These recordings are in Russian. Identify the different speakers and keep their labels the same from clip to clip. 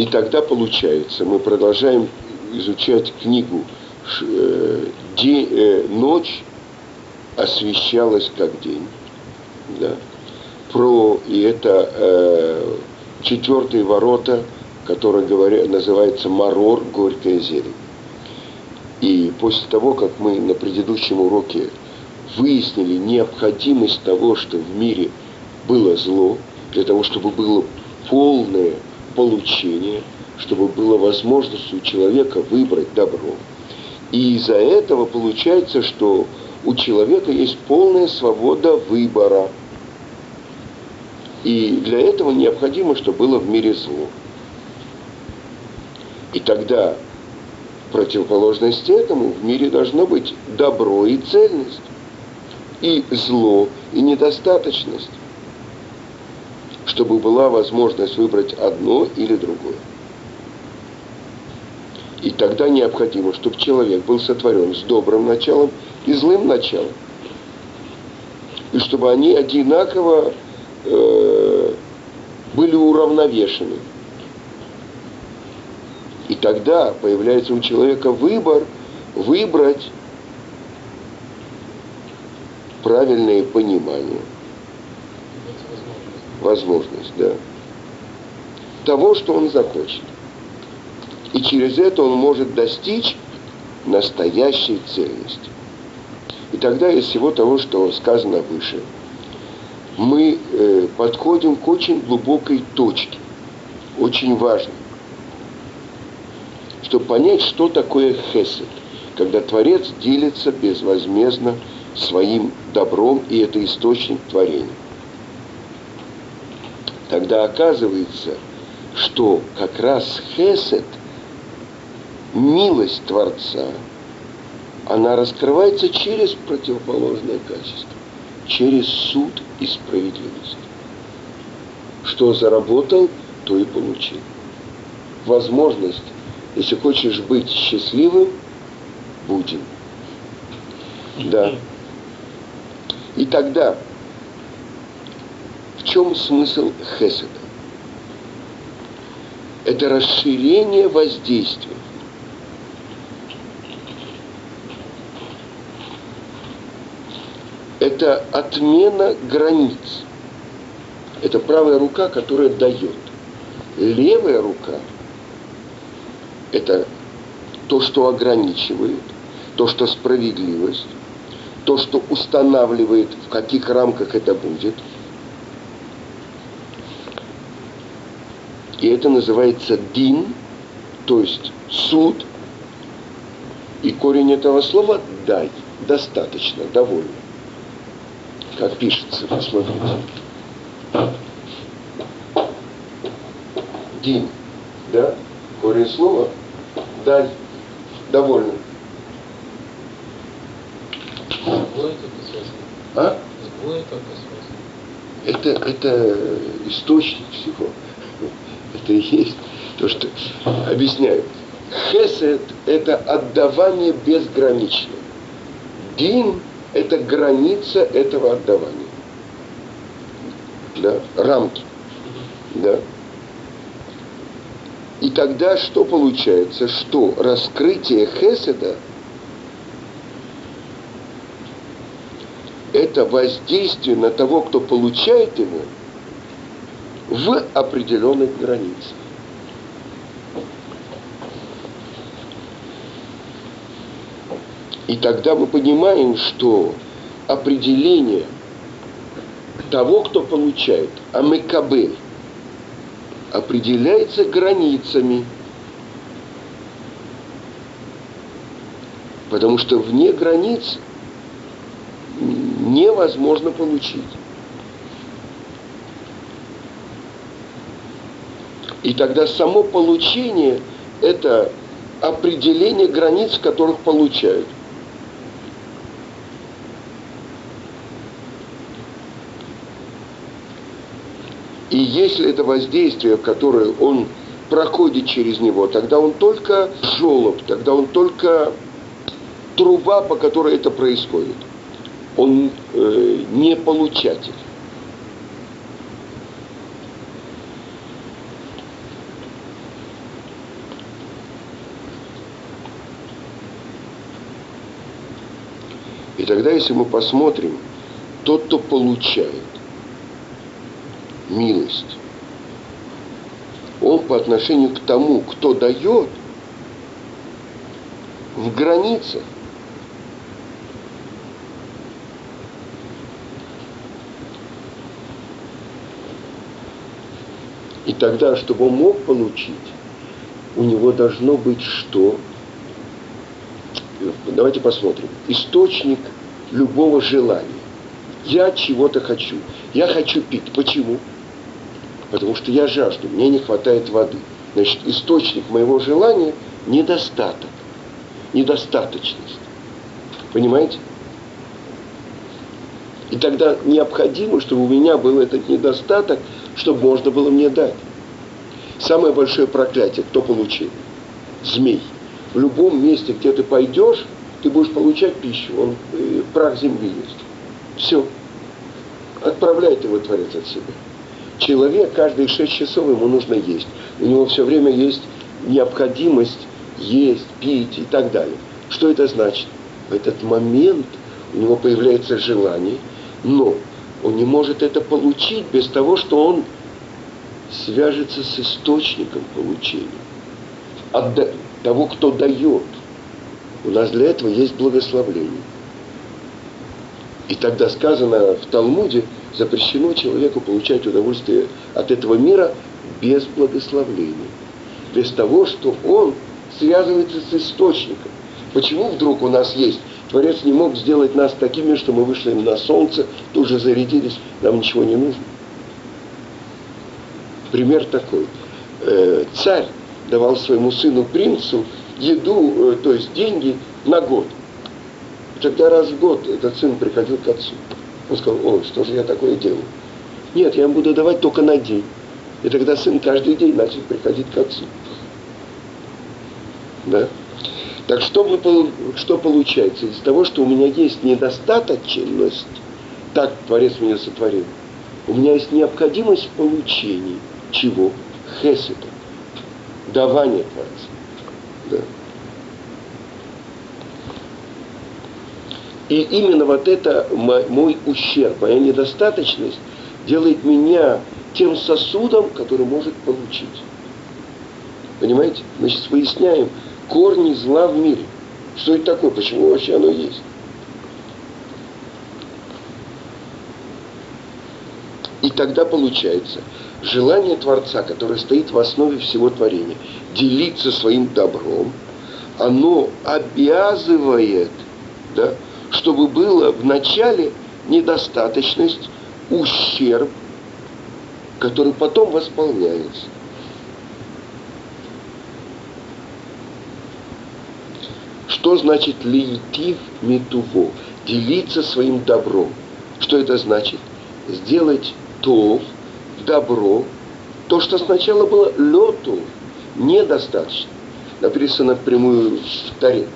Speaker 1: И тогда получается, мы продолжаем изучать книгу э, день, э, «Ночь освещалась как день». Да? Про, и это э, четвертые ворота, которые говорят, называется «Марор. Горькое зелень». И после того, как мы на предыдущем уроке выяснили необходимость того, что в мире было зло, для того, чтобы было полное получение, чтобы была возможность у человека выбрать добро. И из-за этого получается, что у человека есть полная свобода выбора. И для этого необходимо, чтобы было в мире зло. И тогда противоположность этому в мире должно быть добро и цельность, и зло, и недостаточность, чтобы была возможность выбрать одно или другое. И тогда необходимо, чтобы человек был сотворен с добрым началом и злым началом. И чтобы они одинаково э, были уравновешены. И тогда появляется у человека выбор выбрать правильное понимание. Возможность, да. Того, что он захочет. И через это он может достичь настоящей цельности. И тогда из всего того, что сказано выше, мы э, подходим к очень глубокой точке, очень важной, чтобы понять, что такое хесед, когда Творец делится безвозмездно своим добром, и это источник творения. Тогда оказывается, что как раз хесед – милость Творца, она раскрывается через противоположное качество, через суд и справедливость. Что заработал, то и получил. Возможность, если хочешь быть счастливым, будем. Да. И тогда, в чем смысл Хеседа? Это расширение воздействия. это отмена границ. Это правая рука, которая дает. Левая рука – это то, что ограничивает, то, что справедливость, то, что устанавливает, в каких рамках это будет. И это называется дин, то есть суд. И корень этого слова – дай, достаточно, довольно как пишется, посмотрите. Дин, да? Корень слова дай, довольно. А? Это, это источник всего. Это и есть то, что объясняю. Хесед – это отдавание безграничное. Дин это граница этого отдавания. Да? Рамки. Да? И тогда что получается? Что раскрытие Хеседа это воздействие на того, кто получает его, в определенных границах. И тогда мы понимаем, что определение того, кто получает, амекабель, определяется границами. Потому что вне границ невозможно получить. И тогда само получение – это определение границ, которых получают. И если это воздействие, которое он проходит через него, тогда он только жолоб, тогда он только труба, по которой это происходит. Он э, не получатель. Тогда, если мы посмотрим, тот, кто получает милость, он по отношению к тому, кто дает, в границах. И тогда, чтобы он мог получить, у него должно быть что? Давайте посмотрим. Источник любого желания. Я чего-то хочу. Я хочу пить. Почему? Потому что я жажду, мне не хватает воды. Значит, источник моего желания – недостаток, недостаточность. Понимаете? И тогда необходимо, чтобы у меня был этот недостаток, чтобы можно было мне дать. Самое большое проклятие, кто получил? Змей. В любом месте, где ты пойдешь, ты будешь получать пищу. Он э, прах земли есть. Все. Отправляет его Творец от себя. Человек каждые шесть часов ему нужно есть. У него все время есть необходимость есть, пить и так далее. Что это значит? В этот момент у него появляется желание, но он не может это получить без того, что он свяжется с источником получения. От того, кто дает. У нас для этого есть благословление. И тогда сказано в Талмуде, запрещено человеку получать удовольствие от этого мира без благословления. Без того, что он связывается с источником. Почему вдруг у нас есть? Творец не мог сделать нас такими, что мы вышли на солнце, тут же зарядились, нам ничего не нужно. Пример такой. Э, царь давал своему сыну принцу еду, э, то есть деньги на год. И тогда раз в год этот сын приходил к отцу. Он сказал, ой, что же я такое делаю? Нет, я ему буду давать только на день. И тогда сын каждый день начал приходить к отцу. Да? Так что, мы, что получается? Из того, что у меня есть недостаточность, так Творец меня сотворил, у меня есть необходимость в получении чего? Хесета. Давания Творца. И именно вот это мой ущерб, моя недостаточность делает меня тем сосудом, который может получить. Понимаете? Мы сейчас выясняем корни зла в мире. Что это такое? Почему вообще оно есть? И тогда получается желание Творца, которое стоит в основе всего творения, делиться своим добром, оно обязывает да, чтобы было в начале недостаточность, ущерб, который потом восполняется. Что значит лейтив метуво? Делиться своим добром. Что это значит? Сделать то, добро, то, что сначала было лету, недостаточно. Написано прямую в Таре.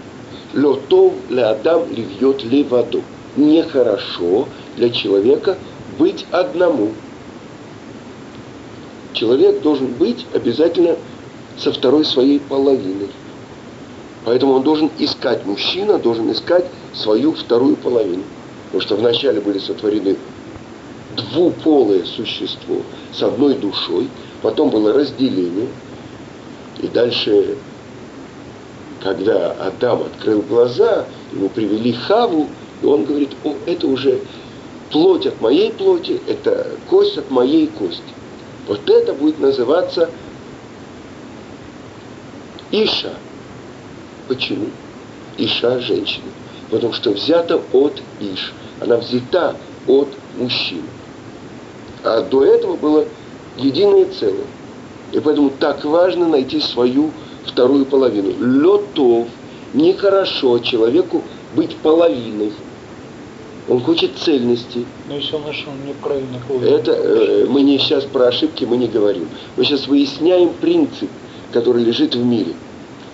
Speaker 1: Лотов для Адам ливьет леваду. Нехорошо для человека быть одному. Человек должен быть обязательно со второй своей половиной. Поэтому он должен искать, мужчина должен искать свою вторую половину. Потому что вначале были сотворены двуполое существо с одной душой, потом было разделение, и дальше когда Адам открыл глаза, ему привели Хаву, и он говорит, о, это уже плоть от моей плоти, это кость от моей кости. Вот это будет называться Иша. Почему? Иша – женщина. Потому что взята от Иш. Она взята от мужчины. А до этого было единое целое. И поэтому так важно найти свою вторую половину. Летов. Нехорошо человеку быть половиной. Он хочет цельности.
Speaker 2: Но если он нашел неправильно
Speaker 1: Это э, мы не сейчас про ошибки мы не говорим. Мы сейчас выясняем принцип, который лежит в мире.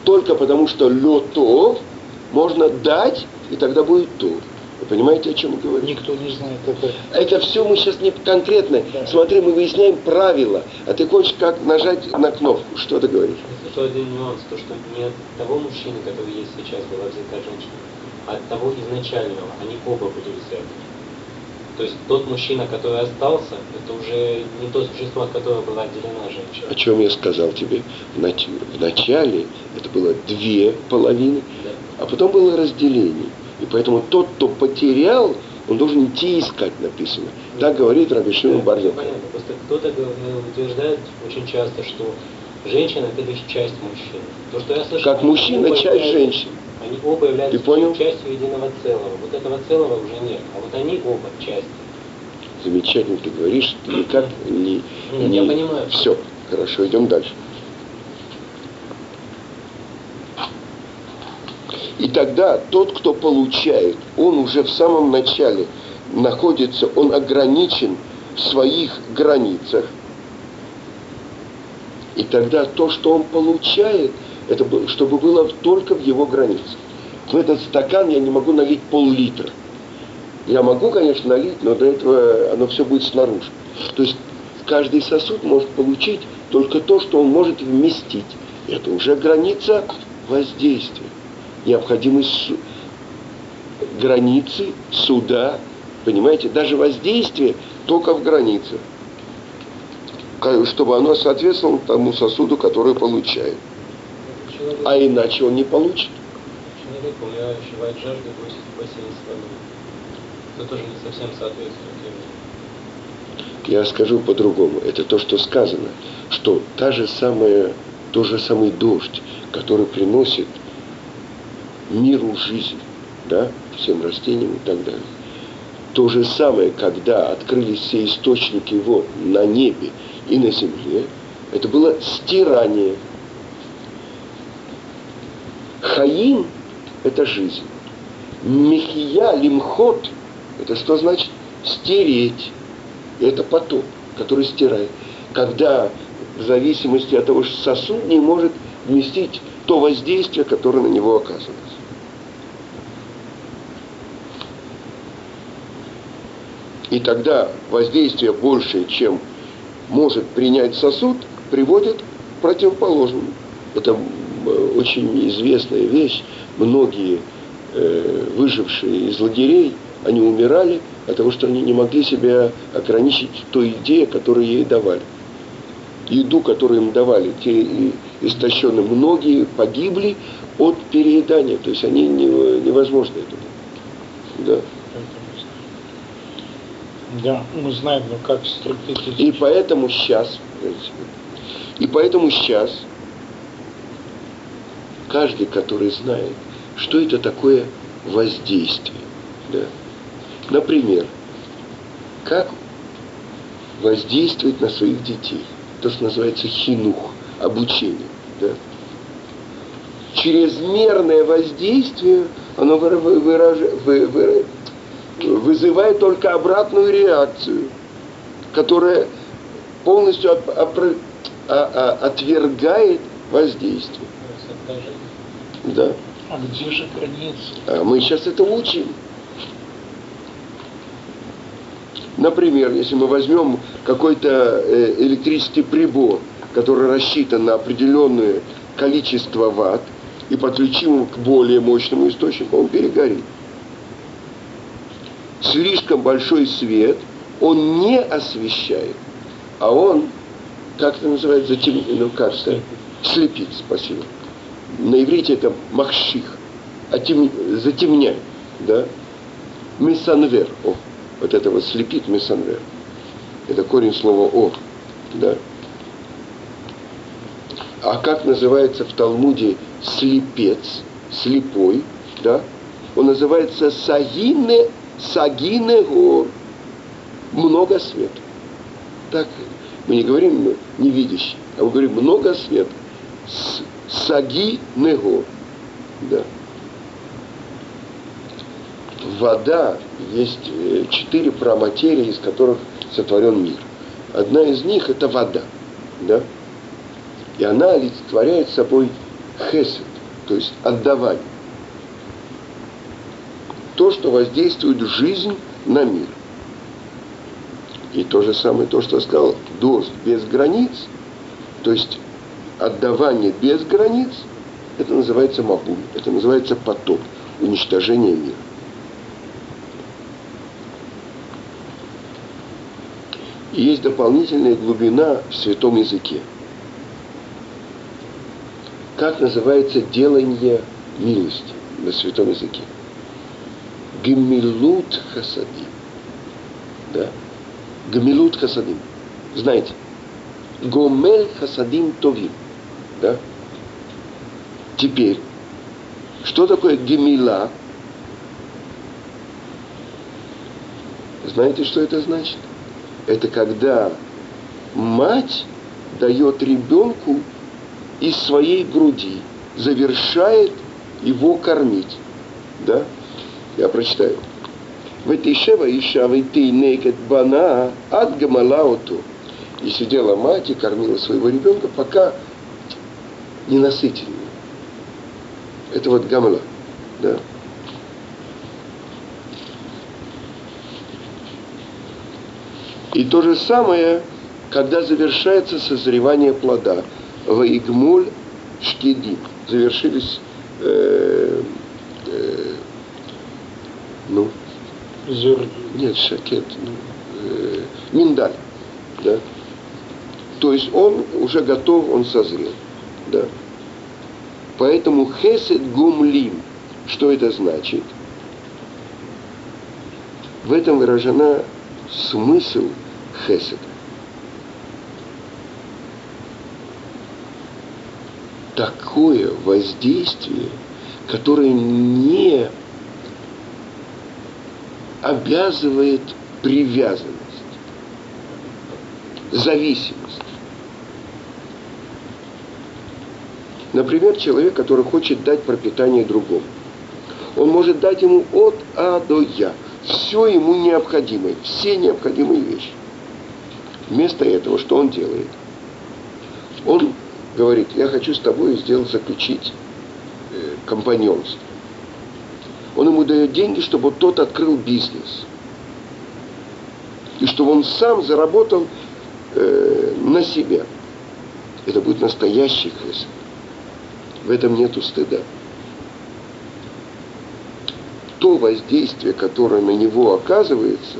Speaker 1: Только потому, что летов можно дать, и тогда будет то. Вы понимаете, о чем мы говорим?
Speaker 2: Никто не знает это.
Speaker 1: Это все мы сейчас не конкретно. Да. Смотри, мы выясняем правила. А ты хочешь как нажать на кнопку. Что ты говоришь?
Speaker 3: Это один нюанс, то, что не от того мужчины, который есть сейчас, была взята женщина, от того изначального. Они оба были взяты. То есть тот мужчина, который остался, это уже не то существо, от которого была отделена женщина.
Speaker 1: О чем я сказал тебе? В, нач... в начале это было две половины,
Speaker 3: Да.
Speaker 1: а потом было разделение. И поэтому тот, кто потерял, он должен идти искать, написано. Так говорит Раби Шимон
Speaker 3: Да,
Speaker 1: Бар Йохай.
Speaker 3: Понятно. Просто кто-то утверждает очень часто, что женщина это лишь часть мужчины. То, что я слышал,
Speaker 1: Как мужчина, часть женщин.
Speaker 3: Они оба являются
Speaker 1: Ты понял?
Speaker 3: частью единого целого. Вот этого целого уже нет. А вот они оба части.
Speaker 1: Замечательно ты говоришь, ты никак не...
Speaker 3: Нет, я понимаю.
Speaker 1: Все, хорошо, идем дальше. И тогда тот, кто получает, он уже в самом начале находится, он ограничен в своих границах. И тогда то, что он получает, это бы- чтобы было только в его границах. В этот стакан я не могу налить пол-литра. Я могу, конечно, налить, но для этого оно все будет снаружи. То есть каждый сосуд может получить только то, что он может вместить. Это уже граница воздействия. Необходимость границы суда, понимаете, даже воздействие только в границах. Чтобы оно соответствовало тому сосуду, который получает.
Speaker 3: Человек,
Speaker 1: А иначе он не получит.
Speaker 3: человек умирая, ощущает жажду, бросит в бассейн с водой. Это тоже не совсем соответствует.
Speaker 1: Я скажу по-другому. Это то, что сказано, что та же самая, тот же самый дождь, который приносит миру жизнь, да, всем растениям и так далее. То же самое, когда открылись все источники вод на небе и на земле, это было стирание. Хаим – это жизнь. Мехия, лимхот – это что значит? Стереть. И это поток, который стирает. Когда в зависимости от того, что сосуд не может вместить то воздействие, которое на него оказывается. И тогда воздействие большее, чем может принять сосуд, приводит к противоположному. Это э, очень известная вещь. Многие э, выжившие из лагерей, они умирали от того, что они не могли себя ограничить той еде, которую ей давали. Еду, которую им давали, те истощенные, многие погибли от переедания. То есть они не, невозможно это. Да.
Speaker 2: Да, мы знаем, но как эти...
Speaker 1: И поэтому сейчас, и поэтому сейчас каждый, который знает, что это такое воздействие, да. Например, как воздействовать на своих детей, то, что называется хинух, обучение, да. Чрезмерное воздействие, оно выра- выраж- вы- выра- вызывает только обратную реакцию, которая полностью а- а- отвергает воздействие. Да.
Speaker 2: А где же границы?
Speaker 1: А мы сейчас это учим. Например, если мы возьмем какой-то э, электрический прибор, который рассчитан на определенное количество ватт, и подключим его к более мощному источнику, он перегорит. Слишком большой свет он не освещает, а он, как это называется, затем... ну как сказать, слепит, спасибо. На иврите это махших, отем... затемняет, да? Месанвер, о, вот это вот слепит месанвер. Это корень слова о, да? А как называется в Талмуде слепец, слепой, да? Он называется сагине, сагине гор. Много света. Так мы не говорим невидящий, а мы говорим много света. С- Саги него. Да. Вода есть э, четыре проматерии, из которых сотворен мир. Одна из них это вода. Да? И она олицетворяет собой хесед, то есть отдавание. То, что воздействует жизнь на мир. И то же самое, то, что я сказал, дождь без границ, то есть отдавание без границ, это называется мабуль, это называется поток. уничтожения мира. И есть дополнительная глубина в святом языке. Как называется делание милости на святом языке? Гемилут хасадим. Да? Гемилут хасадим. Знаете? Гомель хасадим товим. Да? Теперь, что такое гемила? Знаете, что это значит? Это когда мать дает ребенку из своей груди, завершает его кормить. Да? Я прочитаю. Ветишева иша некет бана от гамалауту. И сидела мать и кормила своего ребенка, пока не насытили. Это вот гамала. Да. И то же самое, когда завершается созревание плода. Ваигмуль шкиди. Завершились э, э, ну,
Speaker 2: Зерни.
Speaker 1: нет, шакет, ну, э, миндаль, да. То есть он уже готов, он созрел, да. Поэтому хесед гумлим, что это значит? В этом выражена смысл хеседа. Такое воздействие, которое не обязывает привязанность, зависимость. Например, человек, который хочет дать пропитание другому. Он может дать ему от А до Я. Все ему необходимое, все необходимые вещи. Вместо этого, что он делает? Он говорит, я хочу с тобой сделать, заключить э, компаньонство. Он ему дает деньги, чтобы тот открыл бизнес. И чтобы он сам заработал э, на себя. Это будет настоящий хесед. В этом нету стыда. То воздействие, которое на него оказывается,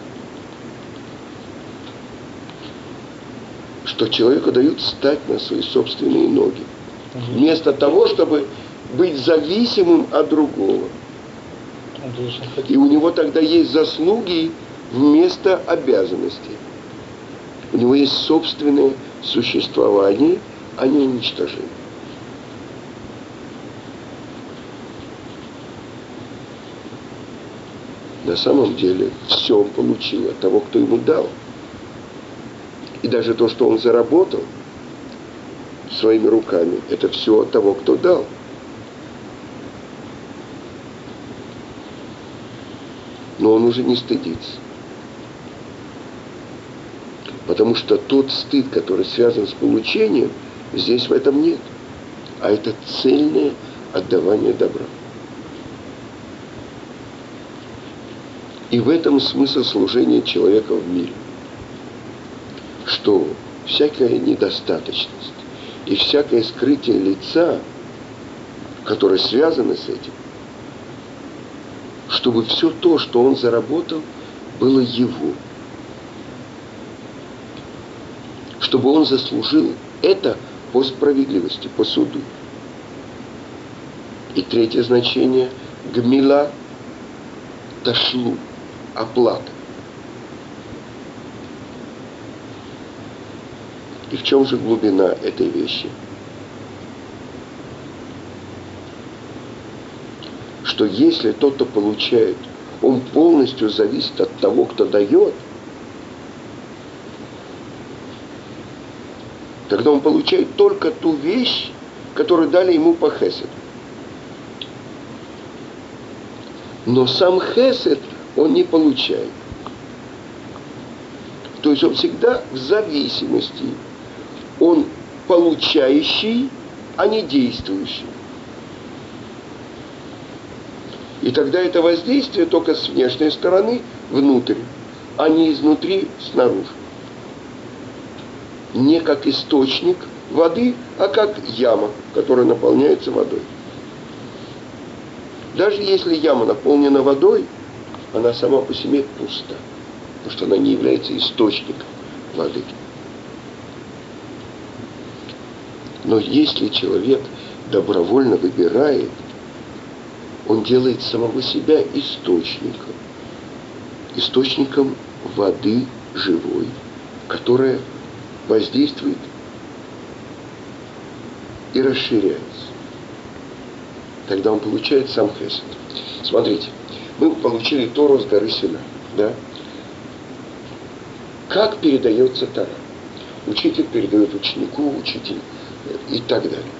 Speaker 1: что человеку дают стать на свои собственные ноги. Вместо того, чтобы быть зависимым от другого. И у него тогда есть заслуги вместо обязанностей. У него есть собственное существование, а не уничтожение. На самом деле все он получил от того, кто ему дал. И даже то, что он заработал своими руками, это все от того, кто дал. Но он уже не стыдится. Потому что тот стыд, который связан с получением, здесь в этом нет. А это цельное отдавание добра. И в этом смысл служения человека в мире. Что всякая недостаточность и всякое скрытие лица, которое связано с этим, чтобы все то, что он заработал, было его. Чтобы он заслужил это по справедливости, по суду. И третье значение – гмила ташлу, оплата. И в чем же глубина этой вещи? Что если тот, кто получает, он полностью зависит от того, кто дает, тогда он получает только ту вещь, которую дали ему по хеседу. Но сам хесед он не получает. То есть он всегда в зависимости. Он получающий, а не действующий. И тогда это воздействие только с внешней стороны внутрь, а не изнутри снаружи. Не как источник воды, а как яма, которая наполняется водой. Даже если яма наполнена водой, она сама по себе пуста, потому что она не является источником воды. Но если человек добровольно выбирает, он делает самого себя источником, источником воды живой, которая воздействует и расширяется. Тогда он получает сам хесед. Смотрите, мы получили Тору с горы Сина. Да? Как передается Тора? Учитель передает ученику, учитель и так далее.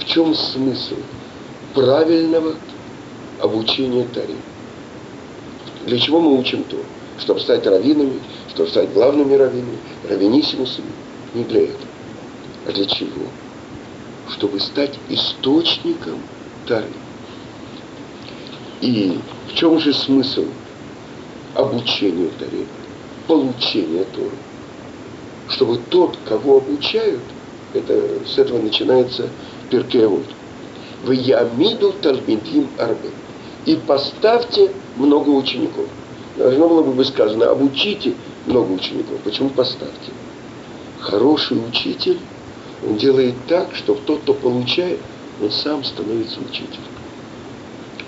Speaker 1: В чем смысл правильного обучения Торе? Для чего мы учим Тору? Чтобы стать раввинами, чтобы стать главными раввинами, раввинисимусами? Не для этого. А для чего? Чтобы стать источником Торы. И в чем же смысл обучения Торе? Получения Торы. Чтобы тот, кого обучают, это, с этого начинается Перкеавод. В Ямиду Талмидим Арбе. И поставьте много учеников. Должно было бы сказано, обучите много учеников. Почему поставьте? Хороший учитель, он делает так, чтобы тот, кто получает, он сам становится учителем.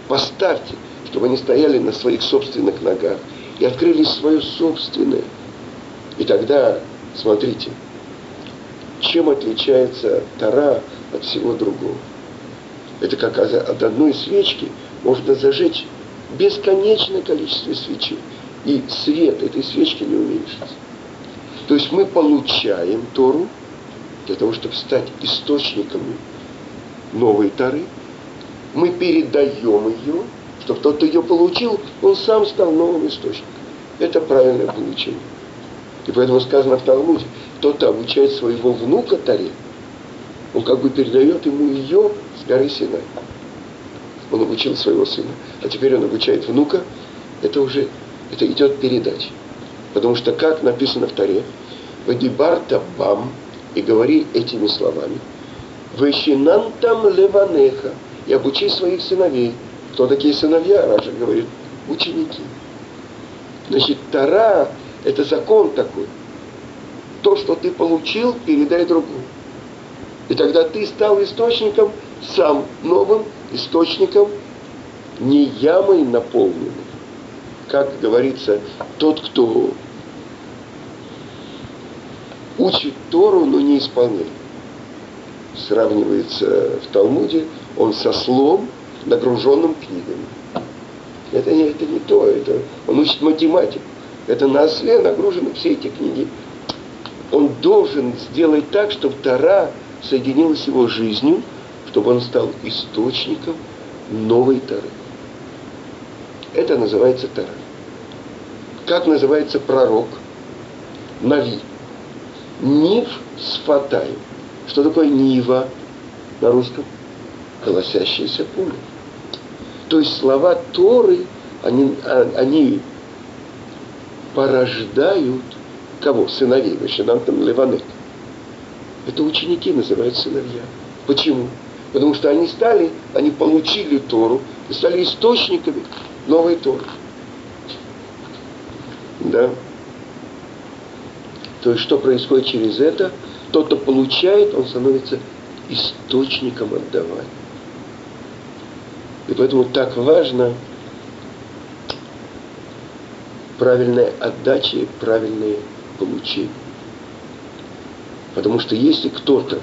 Speaker 1: Поставьте, чтобы они стояли на своих собственных ногах и открыли свое собственное. И тогда, смотрите, чем отличается Тара от всего другого? Это как от одной свечки можно зажечь бесконечное количество свечей. И свет этой свечки не уменьшится. То есть мы получаем Тору для того, чтобы стать источниками новой Торы. Мы передаем ее, чтобы тот, кто ее получил, он сам стал новым источником. Это правильное получение. И поэтому сказано в Талмуде, кто-то обучает своего внука Таре, он как бы передает ему ее с горы Синай. Он обучил своего сына, а теперь он обучает внука. Это уже, это идет передача. Потому что, как написано в Таре, «Вадибарта бам» и говори этими словами. «Вещинантам леванеха» и обучи своих сыновей. Кто такие сыновья? Раша говорит, ученики. Значит, Тара – это закон такой. То, что ты получил, передай другому. И тогда ты стал источником, сам новым источником, не ямой наполненным. Как говорится, тот, кто учит Тору, но не исполняет. Сравнивается в Талмуде, он со слом, нагруженным книгами. Это не, это не то, это он учит математику. Это на осле нагружены все эти книги. Он должен сделать так, чтобы Тара соединилась с его жизнью, чтобы он стал источником новой Тары. Это называется Тара. Как называется пророк? Нави. Нив с Фатаем. Что такое Нива на русском? Колосящееся поле. То есть слова Торы, они, а, они порождают кого? Сыновей. Ващинантам Леванет. Это ученики называют сыновья. Почему? Потому что они стали, они получили Тору и стали источниками новой Торы. Да? То есть что происходит через это? Тот, кто получает, он становится источником отдавания. И поэтому так важно правильная отдача и правильное получение. Потому что если кто-то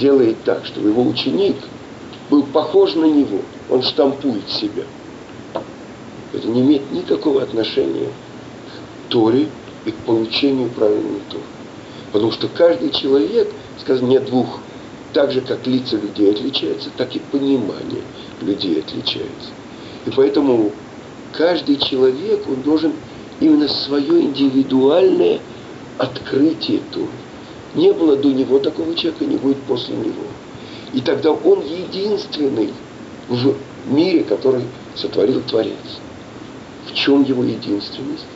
Speaker 1: делает так, чтобы его ученик был похож на него, он штампует себя, это не имеет никакого отношения к Торе и к получению правильной Торы. Потому что каждый человек, скажем, не двух, так же, как лица людей отличаются, так и понимание людей отличается. И поэтому каждый человек, он должен именно свое индивидуальное открытие Торы. Не было до него такого человека, не будет после него. И тогда он единственный в мире, который сотворил Творец. В чем его единственность?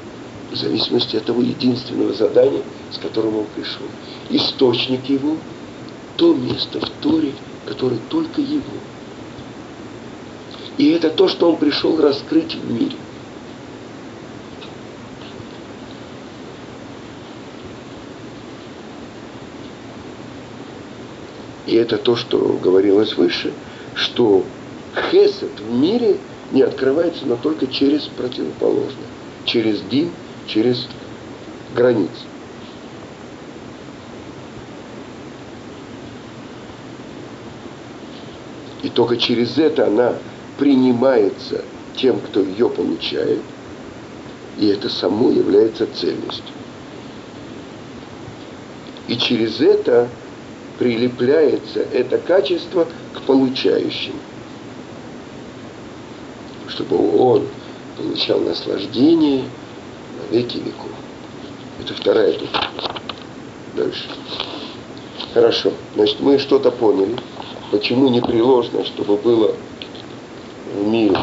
Speaker 1: В зависимости от того единственного задания, с которым он пришел. Источник его – то место в Торе, которое только его. И это то, что он пришел раскрыть в мире. И это то, что говорилось выше, что хесед в мире не открывается, но только через противоположное, через дин, через границы. И только через это она принимается тем, кто ее получает, и это само является цельностью. И через это прилепляется это качество к получающим, чтобы он получал наслаждение на веки веков. Это вторая духа. Дальше. Хорошо. Значит, мы что-то поняли. Почему непреложно, чтобы было в мире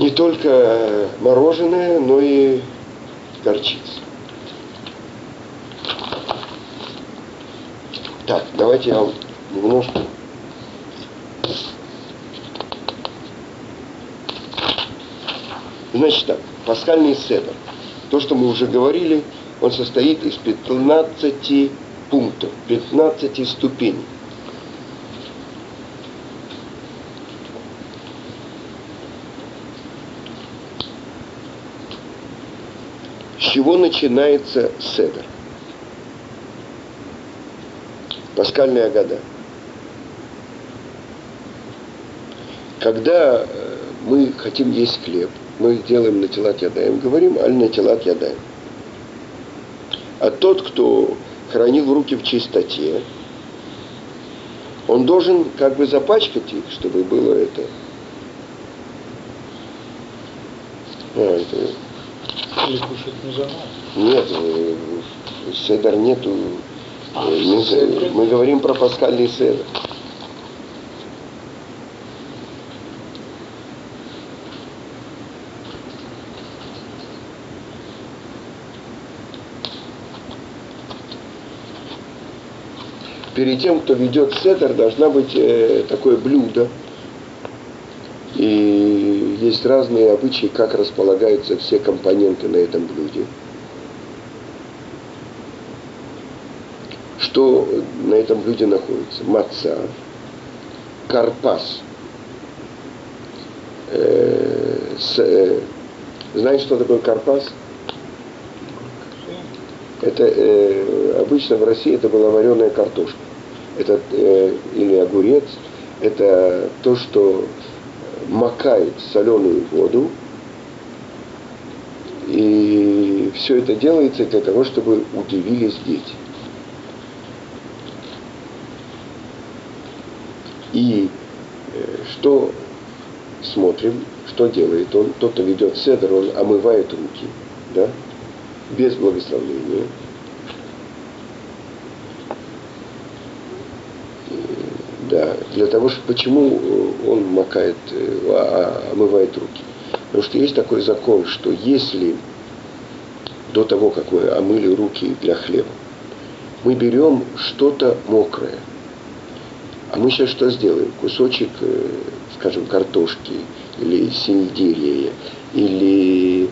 Speaker 1: не только мороженое, но и горчица. Так, давайте я немножко Значит так, пасхальный седр. То, что мы уже говорили, он состоит из 15 пунктов, 15 ступеней. С чего начинается седр? Пасхальная года. Когда э, мы хотим есть хлеб, мы делаем на телат ядаем, говорим аль на телат ядаем. А тот, кто хранил руки в чистоте, он должен как бы запачкать их, чтобы было это.
Speaker 2: А, это... Или кушать нельзя?
Speaker 1: Нет, э, седер нету. Мы, мы говорим про пасхальный седер. перед тем, кто ведет седер, должна быть э, такое блюдо. И есть разные обычаи, как располагаются все компоненты на этом блюде. Что на этом блюде находится? Маца, карпас. Э, э, знаешь, что такое карпас? Это э, обычно в России это была вареная картошка это, э, или огурец, это то, что макает соленую воду, и все это делается для того, чтобы удивились дети. И э, что смотрим, что делает он? Тот, кто ведет седр, он омывает руки, да, без благословления – Да, для того, что почему э, он макает, э, а, омывает руки. Потому что есть такой закон, что если до того, как мы омыли руки для хлеба, мы берем что-то мокрое, а мы сейчас что сделаем? Кусочек, э, скажем, картошки или сельдерея или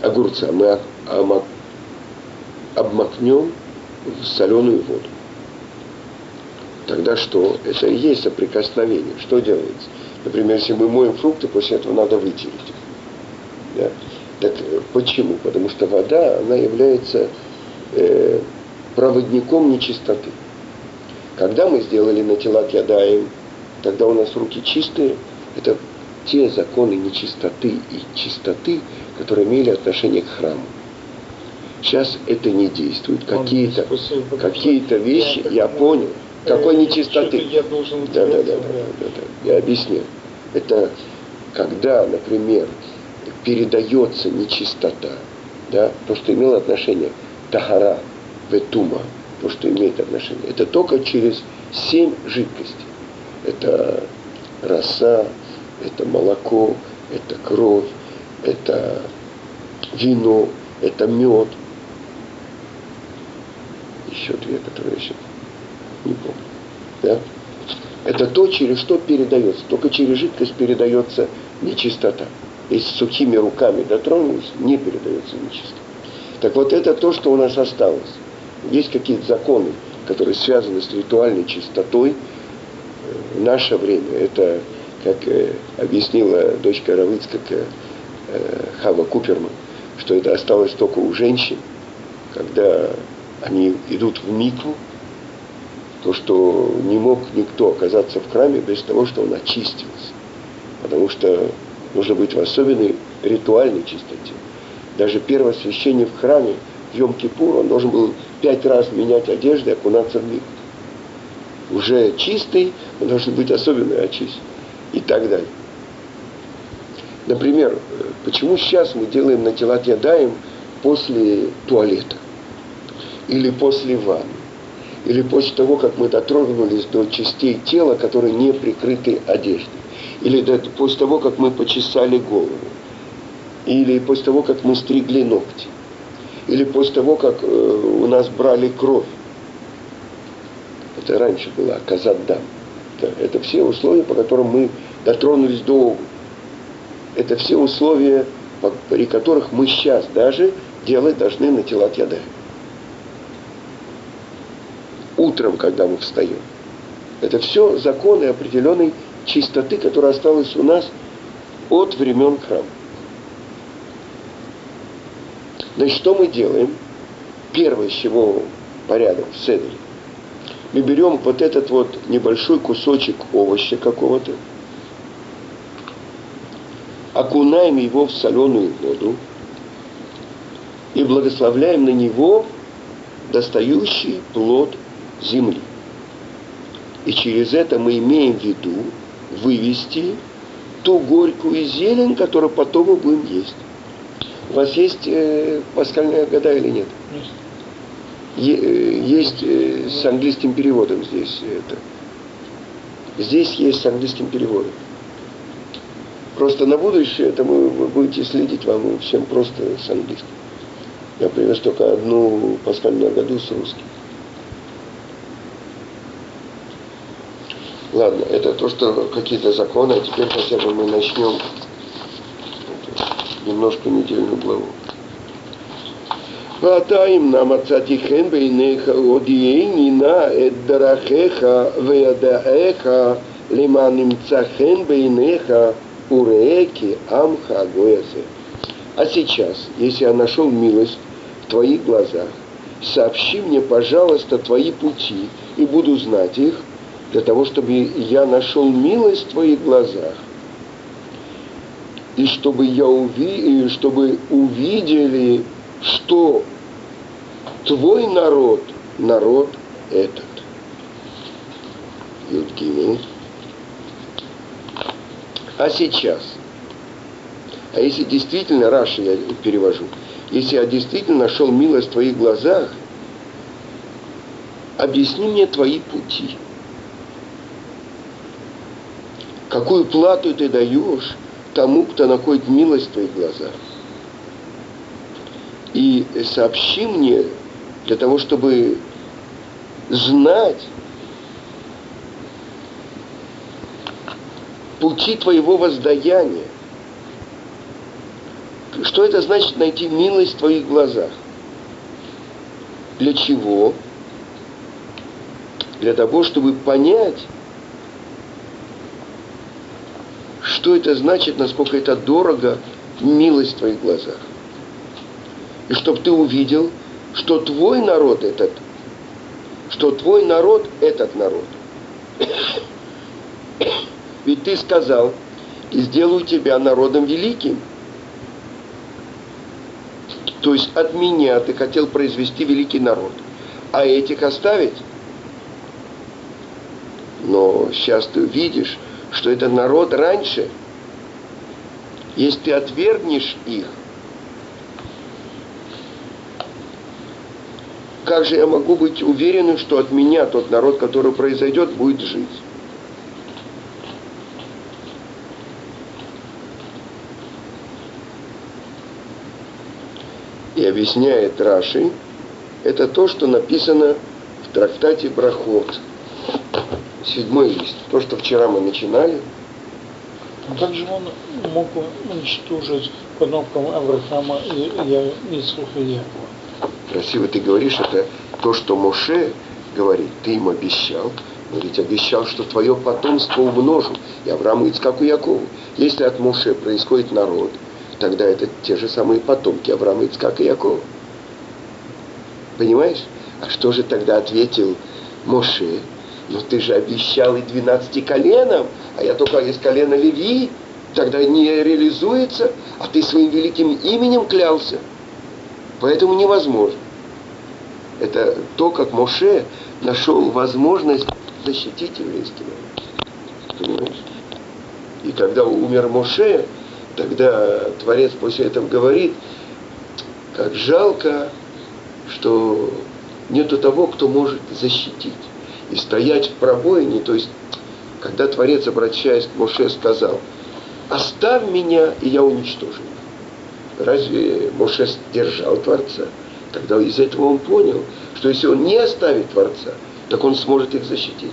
Speaker 1: огурца мы обмакнем в соленую воду. Тогда что? Это и есть соприкосновение. Что делается? Например, если мы моем фрукты, после этого надо вытереть их. Да? Так э, почему? Потому что вода, она является э, проводником нечистоты. Когда мы сделали на тела ядаем, тогда у нас руки чистые, это те законы нечистоты и чистоты, которые имели отношение к храму. Сейчас это не действует. Какие-то какие вещи, я понял, какой нечистоты? Я должен да, да, да, да, да, да. Я объясню. Это когда, например, передается нечистота, да, то, что имело отношение тахара, ветума, то, что имеет отношение, это только через семь жидкостей. Это роса, это молоко, это кровь, это вино, это мед. Еще две, которые еще не помню. Да? Это то, через что передается. Только через жидкость передается нечистота. Если сухими руками дотронулись, не передается нечистота. Так вот это то, что у нас осталось. Есть какие-то законы, которые связаны с ритуальной чистотой. В наше время это, как э, объяснила дочка Равыцкак э, Хава Куперман, что это осталось только у женщин, когда они идут в микву, то, что не мог никто оказаться в храме без того, что он очистился. Потому что нужно быть в особенной ритуальной чистоте. Даже первосвященник в храме Йом-Кипур, он должен был пять раз менять одежды и окунаться в микву. Уже чистый, он должен быть особенно очищен. И так далее. Например, почему сейчас мы делаем на телат ядаем после туалета? Или после ванны? Или после того, как мы дотронулись до частей тела, которые не прикрыты одеждой? Или после того, как мы почесали голову? Или после того, как мы стригли ногти? Или после того, как э, у нас брали кровь? Это раньше было казаддам. Это, это все условия, по которым мы дотронулись до. Это все условия, при которых мы сейчас даже делать должны на тела яда. Утром, когда мы встаем. Это все законы определенной чистоты, которая осталась у нас от времен храма. Значит, что мы делаем? Первое, с чего порядок седре. Мы берем вот этот вот небольшой кусочек овоща какого-то, окунаем его в соленую воду и благословляем на него достающий плод земли. И через это мы имеем в виду вывести ту горькую зелень, которую потом мы будем есть. У вас есть э, пасхальная года или нет? Есть. Е, э, есть э, с английским переводом здесь это. Здесь есть с английским переводом. Просто на будущее это вы, вы будете следить вам всем просто с английским. Я привез только одну пасхальную году с русским. Ладно, это то, что какие-то законы, а теперь хотя бы мы начнем немножко недельную главу. ואתה אם נא מצאתי חן בעיניך הודיעני נא את דרכיך וידעיך למען נמצא חן בעיניך уреки амха гоясе. А сейчас, если я нашел милость в твоих глазах, сообщи мне, пожалуйста, твои пути, и буду знать их, для того, чтобы я нашел милость в твоих глазах, и чтобы, я уви... чтобы увидели, что твой народ, народ этот. Юдгимин. А сейчас? А если действительно, Раши я перевожу, если я действительно нашел милость в твоих глазах, объясни мне твои пути. Какую плату ты даешь тому, кто находит милость в твоих глазах? И сообщи мне для того, чтобы знать, пути твоего воздаяния. Что это значит найти милость в твоих глазах? Для чего? Для того, чтобы понять, что это значит, насколько это дорого, милость в твоих глазах. И чтобы ты увидел, что твой народ этот, что твой народ этот народ. Ведь ты сказал, и сделаю тебя народом великим. То есть от меня ты хотел произвести великий народ. А этих оставить? Но сейчас ты видишь, что это народ раньше. Если ты отвергнешь их, как же я могу быть уверенным, что от меня тот народ, который произойдет, будет жить? и объясняет Раши, это то, что написано в трактате Брахот. Седьмой лист. То, что вчера мы начинали.
Speaker 2: А как же он мог уничтожить потомкам Авраама и Исруха и Якова?
Speaker 1: Красиво ты говоришь, это то, что Моше говорит, ты им обещал, он ведь обещал, что твое потомство умножу, и Аврааму, Ицкаку, Якову. Если от Моше происходит народ, тогда это те же самые потомки Авраама, Ицкака и Якова. Понимаешь? А что же тогда ответил Моше? Но ты же обещал и 12 коленам, а я только из колена Леви, тогда не реализуется, а ты своим великим именем клялся. Поэтому невозможно. Это то, как Моше нашел возможность защитить еврейский. Понимаешь? И когда умер Моше, тогда Творец после этого говорит, как жалко, что нету того, кто может защитить и стоять в пробоине, то есть, когда Творец, обращаясь к Моше, сказал, оставь меня, и я уничтожу Разве Моше держал Творца? Тогда из этого он понял, что если он не оставит Творца, так он сможет их защитить.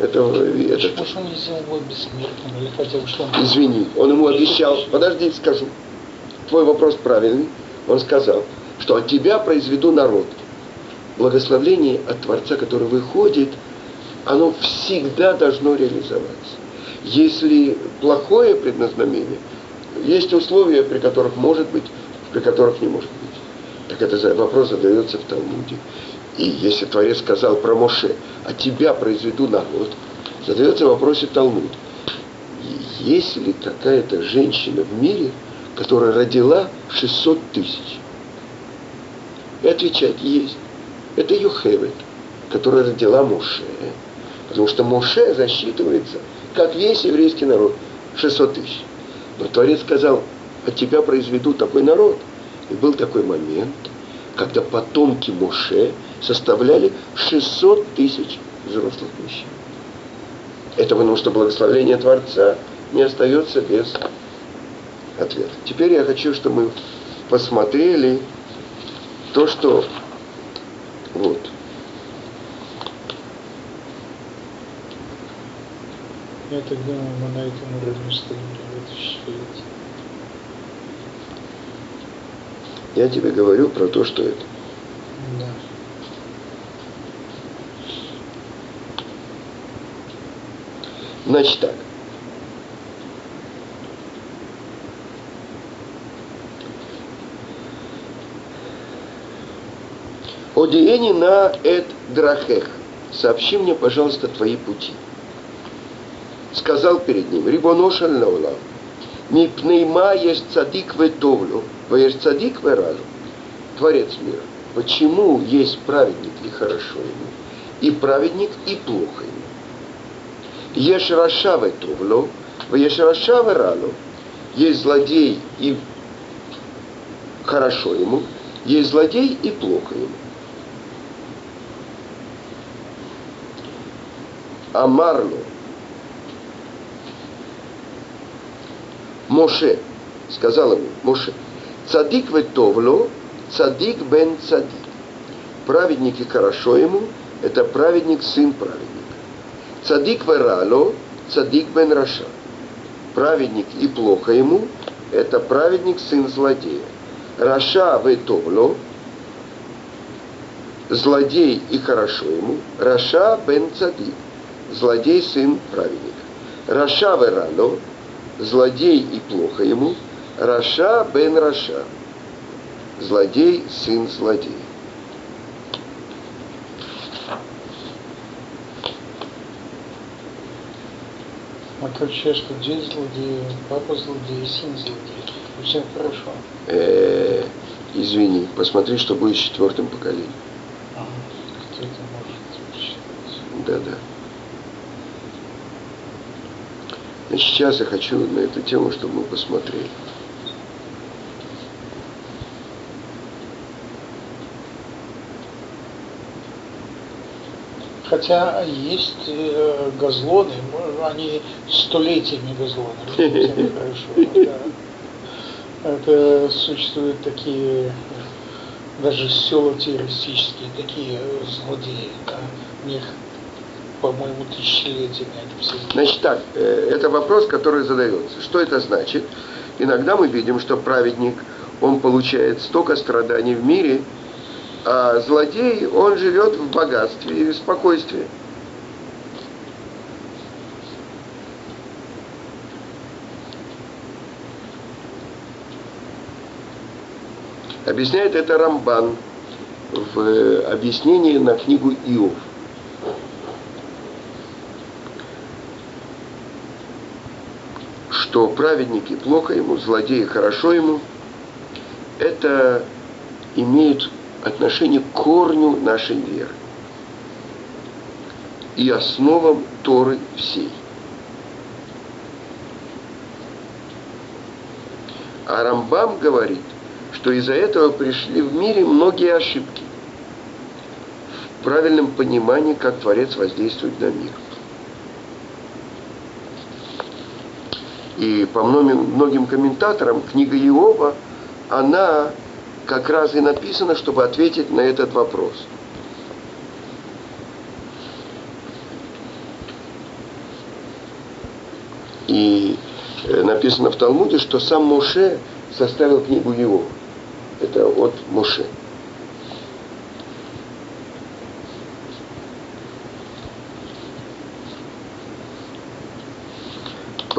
Speaker 2: Это, это... Почему он не сделал его бессмертным? Или хотел, что он...
Speaker 1: Извини, он ему обещал, подожди, скажу. Твой вопрос правильный. Он сказал, что от тебя произведу народ, благословление от Творца, который выходит, оно всегда должно реализоваться. Если плохое предназначение, есть условия, при которых может быть, при которых не может быть. Так это вопрос задается в Талмуде. И если Творец сказал про Моше, а тебя произведу народ, задается вопрос в Талмуд. Есть ли какая-то женщина в мире, которая родила 600 тысяч? И отвечать есть это Юхевет, которая родила Моше. Потому что Моше засчитывается, как весь еврейский народ, 600 тысяч. Но Творец сказал, от тебя произведу такой народ. И был такой момент, когда потомки Моше составляли 600 тысяч взрослых мужчин. Это потому что благословение Творца не остается без ответа. Теперь я хочу, чтобы мы посмотрели то, что вот.
Speaker 2: Я так думаю, мы на этом уровне стоим.
Speaker 1: Я тебе говорю про то, что это.
Speaker 2: Да.
Speaker 1: Значит так. Одиени на эт драхех. Сообщи мне, пожалуйста, твои пути. Сказал перед ним, Рибоношаль наулам. Мипнейма есть цадик ветовлю, есть цадик вералю. Творец мира. Почему есть праведник и хорошо ему, и праведник и плохо ему? Ешь раша ветовлю, ешь раша вералю. Есть злодей и хорошо ему, есть злодей и плохо ему. Амарлу. Моше, сказал ему, Моше, צדיק וטוב לו, צדיק בן צדיק. Праведник и хорошо ему, это праведник, сын праведника. צדיק ורע לו, צדיק בן רשע. Праведник и плохо ему, это праведник, сын злодея. רשע וטוב לו, злодей и хорошо ему, רשע בן צדיק злодей сын праведника. רשע ורע לו, злодей и плохо ему, רשע בן רשע, злодей сын злодея.
Speaker 2: Отличие, что дед злодей, папа злодей, сын злодей. Всем хорошо.
Speaker 1: Э, извини, посмотри, что будет с четвертым поколением.
Speaker 2: Ага, кто это может
Speaker 1: учитывать? Но сейчас я хочу на эту тему, чтобы мы посмотрели.
Speaker 2: Хотя есть э, газлоны, они столетиями газлоны. Это существуют такие даже села террористические, такие злодеи. Да? У них по-моему, тысячелетиями.
Speaker 1: Значит так, э, это вопрос, который задается. Что это значит? Иногда мы видим, что праведник, он получает столько страданий в мире, а злодей, он живет в богатстве и в спокойствии. Объясняет это Рамбан в э, объяснении на книгу Иов. Что праведники плохо ему, злодеи хорошо ему, это имеет отношение к корню нашей веры и основам Торы всей. А Рамбам говорит, что из-за этого пришли в мире многие ошибки в правильном понимании, как Творец воздействует на мир. И по многим, многим комментаторам книга Иова, она как раз и написана, чтобы ответить на этот вопрос. И э, написано в Талмуде, что сам Моше составил книгу Иова это от Моше.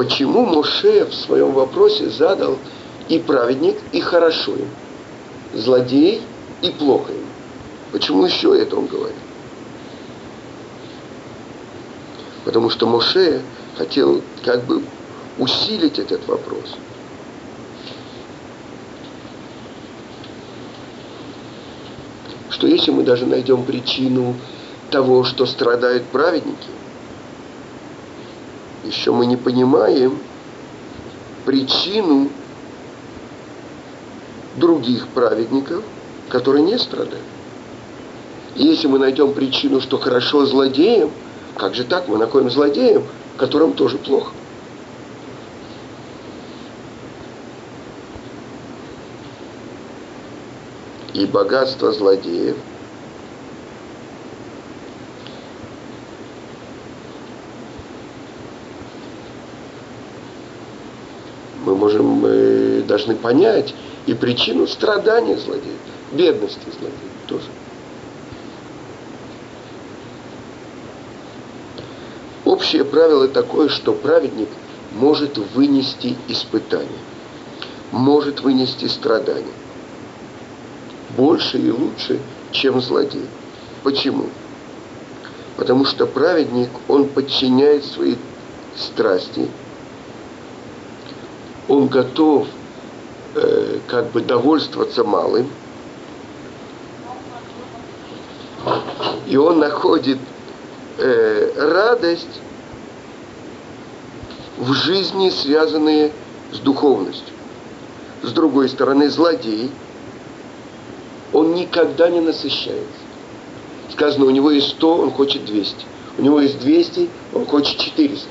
Speaker 1: Почему Моше в своем вопросе задал и праведник, и хорошо им, злодей и плохо им? Почему еще это он говорит? Потому что Моше хотел как бы усилить этот вопрос – что если мы даже найдем причину того, что страдают праведники, еще мы не понимаем причину других праведников, которые не страдают. И если мы найдем причину, что хорошо злодеям, как же так, мы находим злодеям, которым тоже плохо. и богатство злодеев, мы можем, мы должны понять и причину страдания злодеев, бедности злодеев тоже. Общее правило такое, что праведник может вынести испытание, может вынести страдания больше и лучше, чем злодей. Почему? Потому что праведник, он подчиняет свои страсти, он готов э, как бы довольствоваться малым, и он находит э, радость в жизни, связанные с духовностью. С другой стороны, злодей – он никогда не насыщается. Сказано, у него есть 100, он хочет 200. У него есть 200, он хочет 400.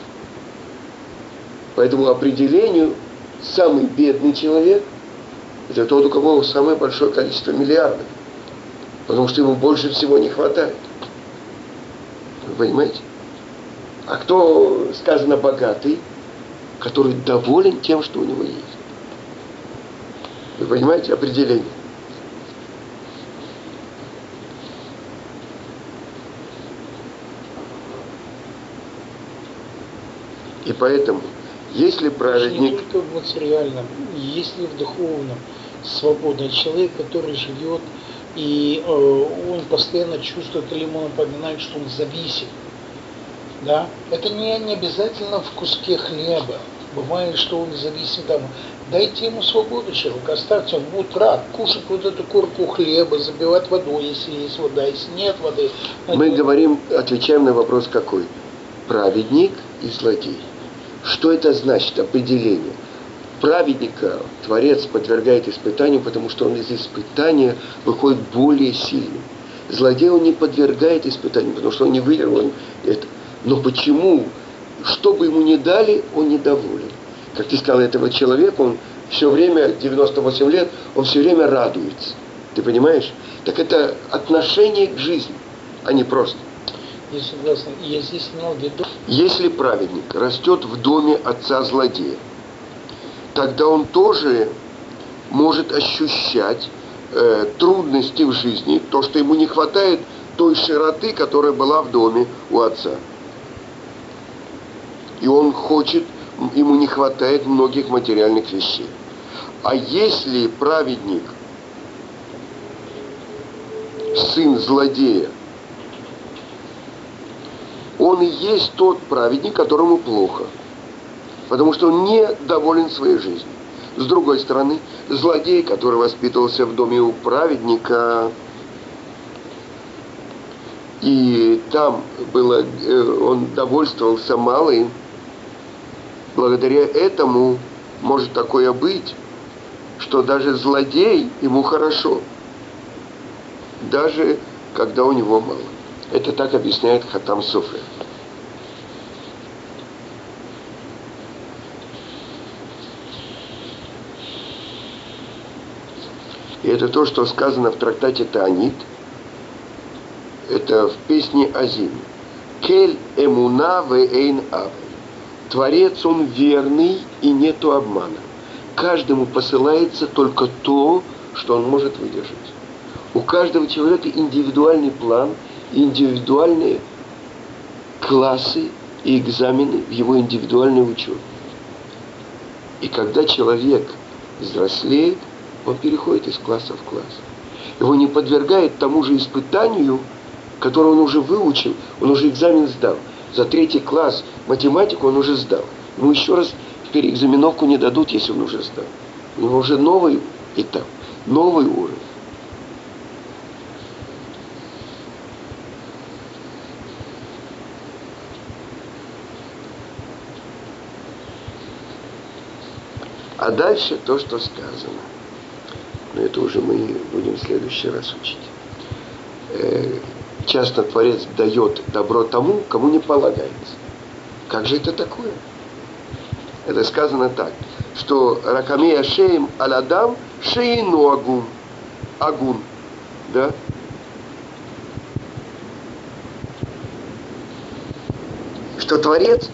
Speaker 1: Поэтому определению самый бедный человек – это тот, у кого самое большое количество миллиардов. Потому что ему больше всего не хватает. Вы понимаете? А кто, сказано, богатый, который доволен тем, что у него есть? Вы понимаете определение? И поэтому, если праведник...
Speaker 2: Не только в материальном, если в духовном свободный человек, который живет, и э, он постоянно чувствует, или ему напоминает, что он зависим. Да? Это не, не обязательно в куске хлеба. Бывает, что он зависим там. Дайте ему свободу человек, оставьте, он будет рад кушать вот эту курку хлеба, забивать водой, если есть вода, если нет воды.
Speaker 1: Мы говорим, отвечаем на вопрос какой? Праведник и злодей. Что это значит, определение? Праведника Творец подвергает испытанию, потому что он из испытания выходит более сильным. Злодея он не подвергает испытанию, потому что он не выиграл это. Но почему? Что бы ему ни дали, он недоволен. Как ты сказал, этого человека, он все время, 98 лет, он все время радуется. Ты понимаешь? Так это отношение к жизни, а не просто.
Speaker 2: Я согласен. Я здесь имел в виду...
Speaker 1: Если праведник растет в доме отца злодея, тогда он тоже может ощущать э, трудности в жизни, то, что ему не хватает той широты, которая была в доме у отца. И он хочет, ему не хватает многих материальных вещей. А если праведник, сын злодея, он и есть тот праведник, которому плохо. Потому что он не доволен своей жизнью. С другой стороны, злодей, который воспитывался в доме у праведника, и там было, э, он довольствовался малым, благодаря этому может такое быть, что даже злодей ему хорошо, даже когда у него мало. Это так объясняет Хатам Софер. И это то, что сказано в трактате Таанит. Это в песне Азим. Кель эмуна ве эйн авель. Творец, он верный и нету обмана. Каждому посылается только то, что он может выдержать. У каждого человека индивидуальный план, индивидуальные классы и экзамены в его индивидуальной учебе. И когда человек взрослеет, он переходит из класса в класс. Его не подвергает тому же испытанию, которое он уже выучил, он уже экзамен сдал. За третий класс математику он уже сдал. Ему еще раз переэкзаменовку не дадут, если он уже сдал. У него уже новый этап, новый уровень. А дальше то, что сказано но это уже мы будем в следующий раз учить. Э, часто Творец дает добро тому, кому не полагается. Как же это такое? Это сказано так, что Ракамея Шеем Аладам Шеину Агун. Агун. Да? Что Творец